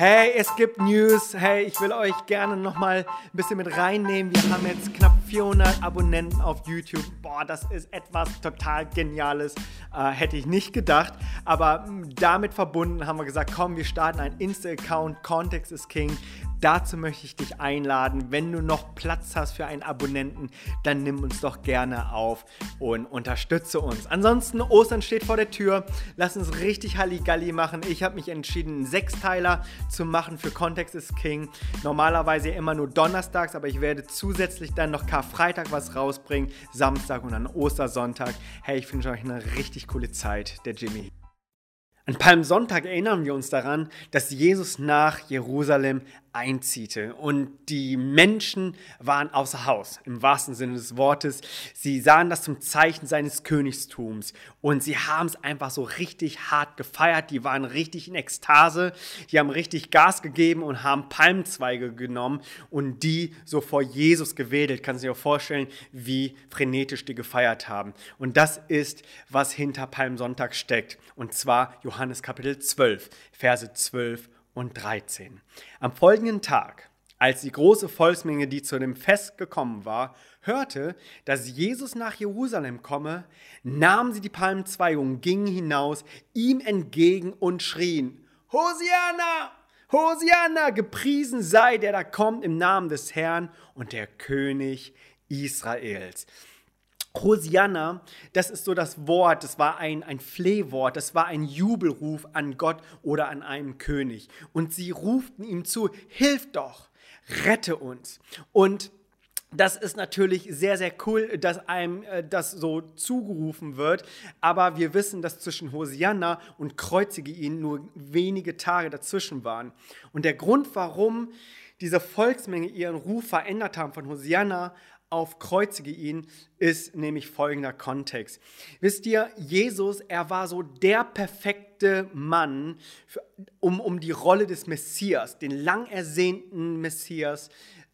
Hey, es gibt News. Hey, ich will euch gerne nochmal ein bisschen mit reinnehmen. Wir haben jetzt knapp 400 Abonnenten auf YouTube. Boah, das ist etwas total Geniales. Äh, hätte ich nicht gedacht. Aber damit verbunden haben wir gesagt, komm, wir starten einen Insta-Account. Context is King. Dazu möchte ich dich einladen. Wenn du noch Platz hast für einen Abonnenten, dann nimm uns doch gerne auf und unterstütze uns. Ansonsten, Ostern steht vor der Tür. Lass uns richtig Halligalli machen. Ich habe mich entschieden, einen Sechsteiler zu machen für Kontext ist King. Normalerweise immer nur donnerstags, aber ich werde zusätzlich dann noch Karfreitag was rausbringen, Samstag und dann Ostersonntag. Hey, ich wünsche euch eine richtig coole Zeit, der Jimmy. An Palmsonntag erinnern wir uns daran, dass Jesus nach Jerusalem einziehte. Und die Menschen waren außer Haus, im wahrsten Sinne des Wortes. Sie sahen das zum Zeichen seines Königstums. Und sie haben es einfach so richtig hart gefeiert. Die waren richtig in Ekstase. Die haben richtig Gas gegeben und haben Palmzweige genommen und die so vor Jesus gewedelt. Kannst du dir vorstellen, wie frenetisch die gefeiert haben. Und das ist, was hinter Palmsonntag steckt. Und zwar Johannes Kapitel 12, Verse 12 und 13. Am folgenden Tag, als die große Volksmenge, die zu dem Fest gekommen war, hörte, dass Jesus nach Jerusalem komme, nahmen sie die Palmzweige und gingen hinaus ihm entgegen und schrien, Hosianna! Hosianna! Gepriesen sei, der da kommt im Namen des Herrn und der König Israels. Hosianna, das ist so das Wort, das war ein, ein Flehwort, das war ein Jubelruf an Gott oder an einen König. Und sie ruften ihm zu, hilf doch, rette uns. Und das ist natürlich sehr, sehr cool, dass einem äh, das so zugerufen wird. Aber wir wissen, dass zwischen Hosianna und Kreuzige ihn nur wenige Tage dazwischen waren. Und der Grund, warum diese Volksmenge ihren Ruf verändert haben von Hosianna auf Kreuzige ihn, ist nämlich folgender Kontext. Wisst ihr, Jesus, er war so der perfekte Mann, für, um, um die Rolle des Messias, den lang ersehnten Messias,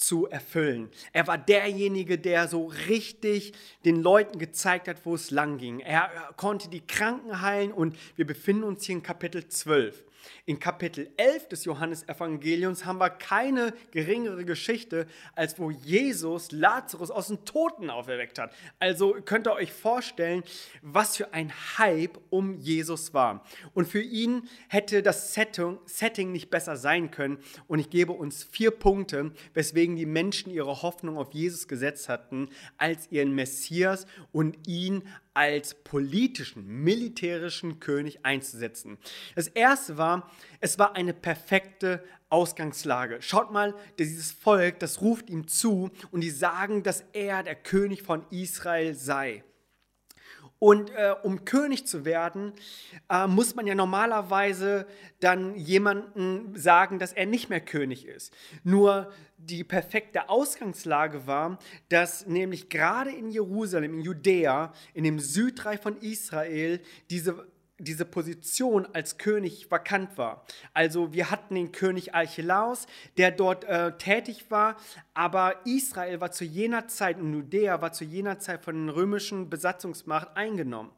zu erfüllen. Er war derjenige, der so richtig den Leuten gezeigt hat, wo es lang ging. Er konnte die Kranken heilen und wir befinden uns hier in Kapitel 12. In Kapitel 11 des Johannesevangeliums haben wir keine geringere Geschichte, als wo Jesus Lazarus aus den Toten auferweckt hat. Also könnt ihr euch vorstellen, was für ein Hype um Jesus war. Und für ihn hätte das Setting, nicht besser sein können. Und ich gebe uns vier Punkte, weswegen die Menschen ihre Hoffnung auf Jesus gesetzt hatten, als ihren Messias und ihn als politischen, militärischen König einzusetzen. Das erste war, es war eine perfekte Ausgangslage. Schaut mal, dieses Volk, das ruft ihm zu und die sagen, dass er der König von Israel sei. Und äh, um König zu werden, äh, muss man ja normalerweise dann jemanden sagen, dass er nicht mehr König ist. Nur die perfekte Ausgangslage war, dass nämlich gerade in Jerusalem, in Judäa, in dem Südreich von Israel, diese diese Position als König vakant war. Also wir hatten den König Archelaus, der dort äh, tätig war, aber Israel war zu jener Zeit und Judäa war zu jener Zeit von der römischen Besatzungsmacht eingenommen.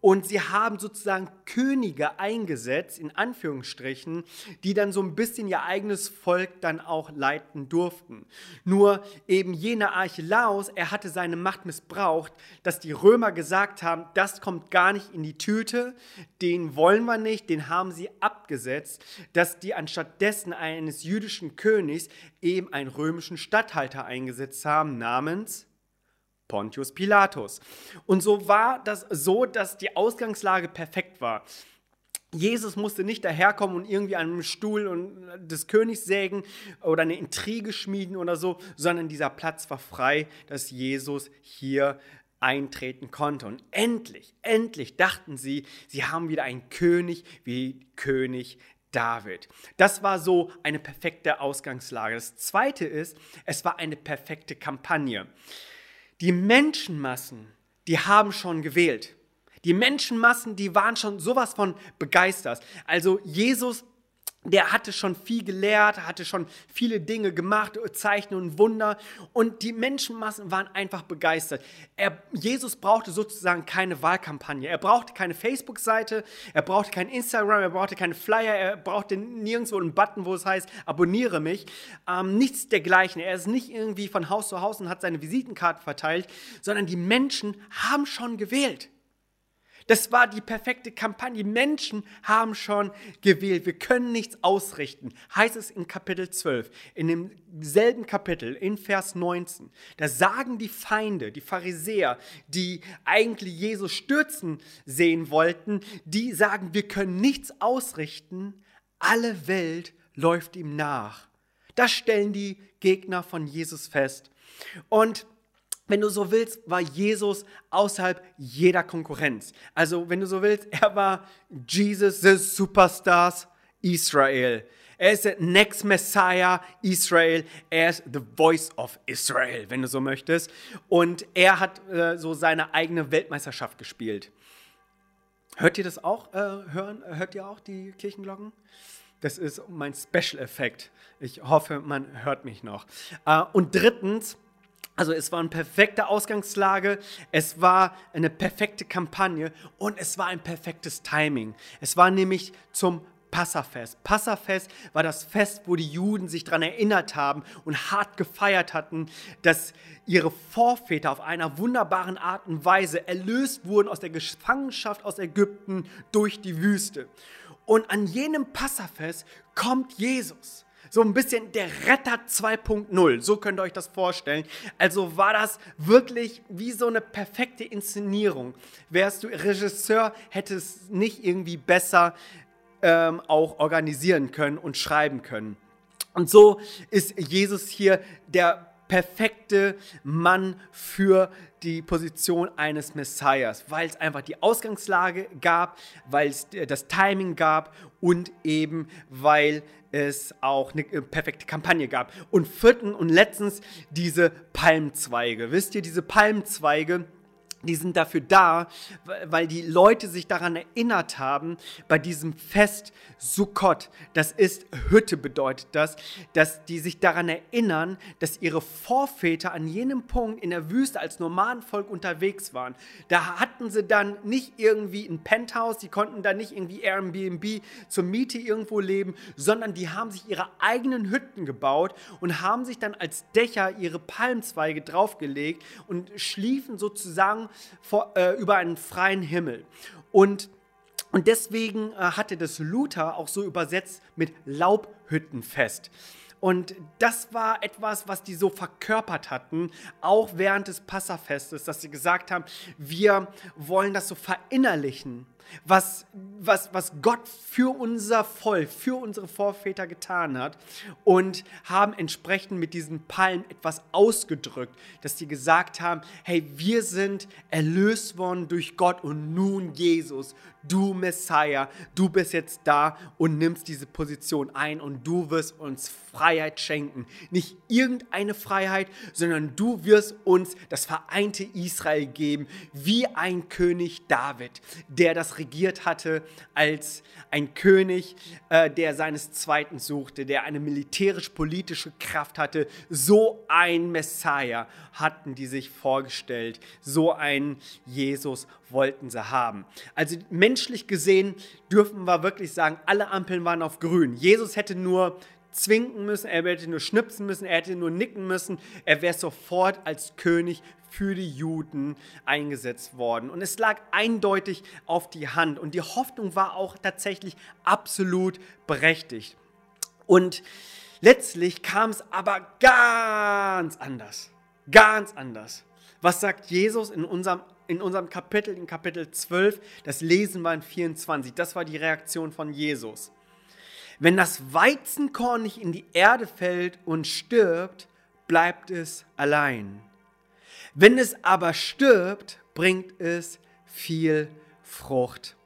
Und sie haben sozusagen Könige eingesetzt, in Anführungsstrichen, die dann so ein bisschen ihr eigenes Volk dann auch leiten durften. Nur eben jener Archelaus, er hatte seine Macht missbraucht, dass die Römer gesagt haben, das kommt gar nicht in die Tüte, den wollen wir nicht, den haben sie abgesetzt, dass die anstattdessen eines jüdischen Königs eben einen römischen Statthalter eingesetzt haben namens Pontius Pilatus. Und so war das so, dass die Ausgangslage perfekt war. Jesus musste nicht daherkommen und irgendwie an einem Stuhl und des Königs sägen oder eine Intrige schmieden oder so, sondern dieser Platz war frei, dass Jesus hier eintreten konnte. Und endlich, endlich dachten sie, sie haben wieder einen König wie König David. Das war so eine perfekte Ausgangslage. Das zweite ist, es war eine perfekte Kampagne. Die Menschenmassen, die haben schon gewählt. Die Menschenmassen, die waren schon sowas von begeistert. Also Jesus der hatte schon viel gelehrt, hatte schon viele Dinge gemacht, Zeichen und Wunder. Und die Menschenmassen waren einfach begeistert. Er, Jesus brauchte sozusagen keine Wahlkampagne. Er brauchte keine Facebook-Seite, er brauchte kein Instagram, er brauchte keine Flyer, er brauchte nirgendwo einen Button, wo es heißt, abonniere mich. Ähm, nichts dergleichen. Er ist nicht irgendwie von Haus zu Haus und hat seine Visitenkarten verteilt, sondern die Menschen haben schon gewählt. Das war die perfekte Kampagne. Menschen haben schon gewählt. Wir können nichts ausrichten. Heißt es in Kapitel 12, in demselben Kapitel, in Vers 19. Da sagen die Feinde, die Pharisäer, die eigentlich Jesus stürzen sehen wollten, die sagen, wir können nichts ausrichten. Alle Welt läuft ihm nach. Das stellen die Gegner von Jesus fest. Und wenn du so willst, war Jesus außerhalb jeder Konkurrenz. Also, wenn du so willst, er war Jesus, the Superstars Israel. Er ist der Next Messiah Israel. Er ist the Voice of Israel, wenn du so möchtest. Und er hat äh, so seine eigene Weltmeisterschaft gespielt. Hört ihr das auch? Äh, hören? Hört ihr auch die Kirchenglocken? Das ist mein Special-Effekt. Ich hoffe, man hört mich noch. Äh, und drittens, also es war eine perfekte Ausgangslage, es war eine perfekte Kampagne und es war ein perfektes Timing. Es war nämlich zum Passafest. Passafest war das Fest, wo die Juden sich daran erinnert haben und hart gefeiert hatten, dass ihre Vorväter auf einer wunderbaren Art und Weise erlöst wurden aus der Gefangenschaft aus Ägypten durch die Wüste. Und an jenem Passafest kommt Jesus so ein bisschen der Retter 2.0. So könnt ihr euch das vorstellen. Also war das wirklich wie so eine perfekte Inszenierung. Wärst du Regisseur, hätte es nicht irgendwie besser ähm, auch organisieren können und schreiben können. Und so ist Jesus hier der perfekte Mann für die Position eines Messias, weil es einfach die Ausgangslage gab, weil es das Timing gab und eben weil es auch eine äh, perfekte Kampagne gab. Und vierten und letztens diese Palmzweige. Wisst ihr, diese Palmzweige, die sind dafür da, weil die Leute sich daran erinnert haben, bei diesem Fest Sukkot, das ist Hütte bedeutet das, dass die sich daran erinnern, dass ihre Vorväter an jenem Punkt in der Wüste als Nomadenvolk unterwegs waren. Da hatten sie dann nicht irgendwie ein Penthouse, die konnten da nicht irgendwie Airbnb zur Miete irgendwo leben, sondern die haben sich ihre eigenen Hütten gebaut und haben sich dann als Dächer ihre Palmzweige draufgelegt und schliefen sozusagen vor, äh, über einen freien Himmel. Und, und deswegen äh, hatte das Luther auch so übersetzt mit Laubhüttenfest. Und das war etwas, was die so verkörpert hatten, auch während des Passafestes, dass sie gesagt haben, wir wollen das so verinnerlichen was, was, was Gott für unser Volk, für unsere Vorväter getan hat und haben entsprechend mit diesen Palmen etwas ausgedrückt, dass sie gesagt haben, hey, wir sind erlöst worden durch Gott und nun Jesus, du Messiah, du bist jetzt da und nimmst diese Position ein und du wirst uns Freiheit schenken. Nicht irgendeine Freiheit, sondern du wirst uns das vereinte Israel geben, wie ein König David, der das regiert hatte als ein König, äh, der seines Zweiten suchte, der eine militärisch-politische Kraft hatte. So ein Messiah hatten die sich vorgestellt. So ein Jesus wollten sie haben. Also menschlich gesehen dürfen wir wirklich sagen, alle Ampeln waren auf grün. Jesus hätte nur zwinken müssen, er hätte nur schnipsen müssen, er hätte nur nicken müssen. Er wäre sofort als König für die Juden eingesetzt worden. Und es lag eindeutig auf die Hand. Und die Hoffnung war auch tatsächlich absolut berechtigt. Und letztlich kam es aber ganz anders. Ganz anders. Was sagt Jesus in unserem, in unserem Kapitel, in Kapitel 12? Das lesen wir in 24. Das war die Reaktion von Jesus. Wenn das Weizenkorn nicht in die Erde fällt und stirbt, bleibt es allein. Wenn es aber stirbt, bringt es viel Frucht.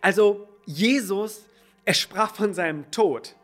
Also Jesus, er sprach von seinem Tod.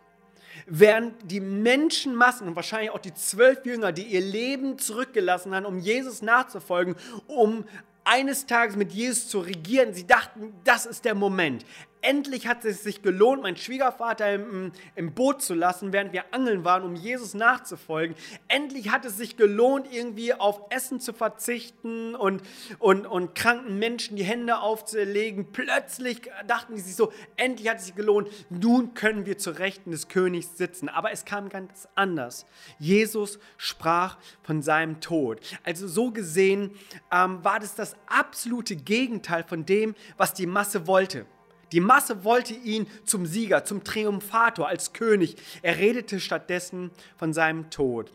Während die Menschenmassen und wahrscheinlich auch die zwölf Jünger, die ihr Leben zurückgelassen haben, um Jesus nachzufolgen, um eines Tages mit Jesus zu regieren, sie dachten, das ist der Moment. Endlich hat es sich gelohnt, meinen Schwiegervater im, im Boot zu lassen, während wir angeln waren, um Jesus nachzufolgen. Endlich hat es sich gelohnt, irgendwie auf Essen zu verzichten und, und, und kranken Menschen die Hände aufzulegen. Plötzlich dachten die sich so, endlich hat es sich gelohnt, nun können wir zu Rechten des Königs sitzen. Aber es kam ganz anders. Jesus sprach von seinem Tod. Also so gesehen ähm, war das das absolute Gegenteil von dem, was die Masse wollte. Die Masse wollte ihn zum Sieger, zum Triumphator, als König. Er redete stattdessen von seinem Tod.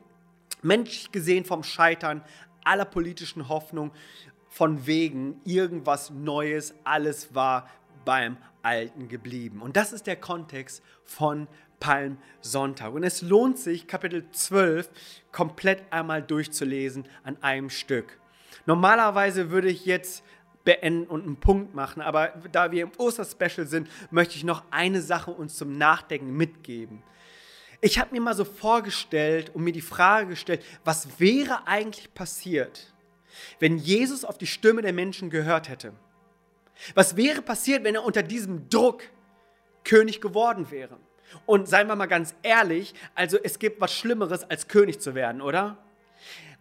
Menschlich gesehen vom Scheitern aller politischen Hoffnung, von wegen irgendwas Neues, alles war beim Alten geblieben. Und das ist der Kontext von Palmsonntag. Und es lohnt sich, Kapitel 12 komplett einmal durchzulesen an einem Stück. Normalerweise würde ich jetzt beenden und einen Punkt machen, aber da wir im Osterspecial sind, möchte ich noch eine Sache uns zum Nachdenken mitgeben. Ich habe mir mal so vorgestellt und mir die Frage gestellt, was wäre eigentlich passiert, wenn Jesus auf die Stimme der Menschen gehört hätte? Was wäre passiert, wenn er unter diesem Druck König geworden wäre? Und seien wir mal ganz ehrlich, also es gibt was Schlimmeres, als König zu werden, oder?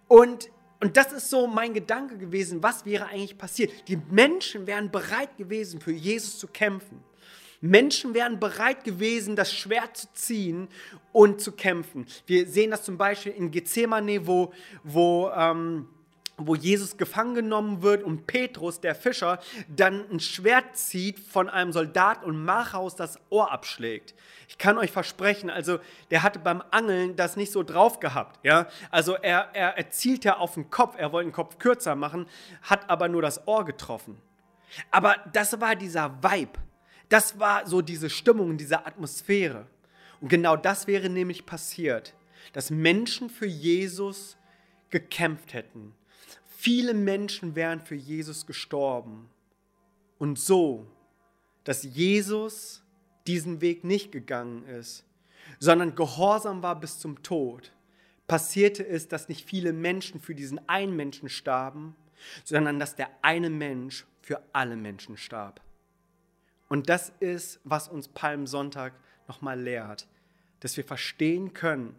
Und, und das ist so mein Gedanke gewesen, was wäre eigentlich passiert? Die Menschen wären bereit gewesen, für Jesus zu kämpfen. Menschen wären bereit gewesen, das Schwert zu ziehen und zu kämpfen. Wir sehen das zum Beispiel in Gethsemane, wo, wo ähm, wo Jesus gefangen genommen wird und Petrus, der Fischer, dann ein Schwert zieht von einem Soldat und Machaus das Ohr abschlägt. Ich kann euch versprechen, also der hatte beim Angeln das nicht so drauf gehabt. Ja? Also er, er, er zielte auf den Kopf, er wollte den Kopf kürzer machen, hat aber nur das Ohr getroffen. Aber das war dieser Vibe, das war so diese Stimmung, diese Atmosphäre. Und genau das wäre nämlich passiert, dass Menschen für Jesus gekämpft hätten Viele Menschen wären für Jesus gestorben. Und so, dass Jesus diesen Weg nicht gegangen ist, sondern gehorsam war bis zum Tod, passierte es, dass nicht viele Menschen für diesen einen Menschen starben, sondern dass der eine Mensch für alle Menschen starb. Und das ist, was uns Palmsonntag nochmal lehrt, dass wir verstehen können,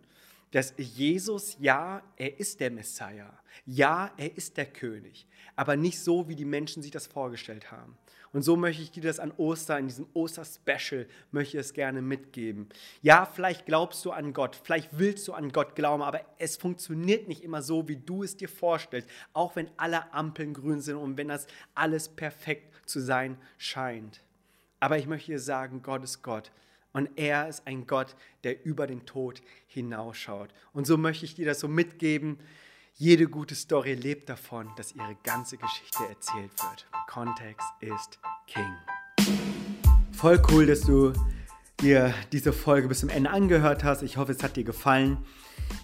dass Jesus, ja, er ist der Messiah, ja, er ist der König, aber nicht so, wie die Menschen sich das vorgestellt haben. Und so möchte ich dir das an Ostern, in diesem Oster-Special, möchte ich es gerne mitgeben. Ja, vielleicht glaubst du an Gott, vielleicht willst du an Gott glauben, aber es funktioniert nicht immer so, wie du es dir vorstellst, auch wenn alle Ampeln grün sind und wenn das alles perfekt zu sein scheint. Aber ich möchte dir sagen, Gott ist Gott und er ist ein Gott, der über den Tod hinausschaut. Und so möchte ich dir das so mitgeben. Jede gute Story lebt davon, dass ihre ganze Geschichte erzählt wird. Kontext ist King. Voll cool, dass du dir diese Folge bis zum Ende angehört hast. Ich hoffe, es hat dir gefallen.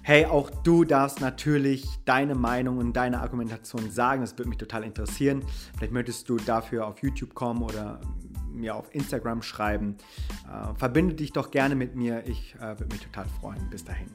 Hey, auch du darfst natürlich deine Meinung und deine Argumentation sagen. Das würde mich total interessieren. Vielleicht möchtest du dafür auf YouTube kommen oder mir auf Instagram schreiben. Äh, verbinde dich doch gerne mit mir. Ich äh, würde mich total freuen. Bis dahin.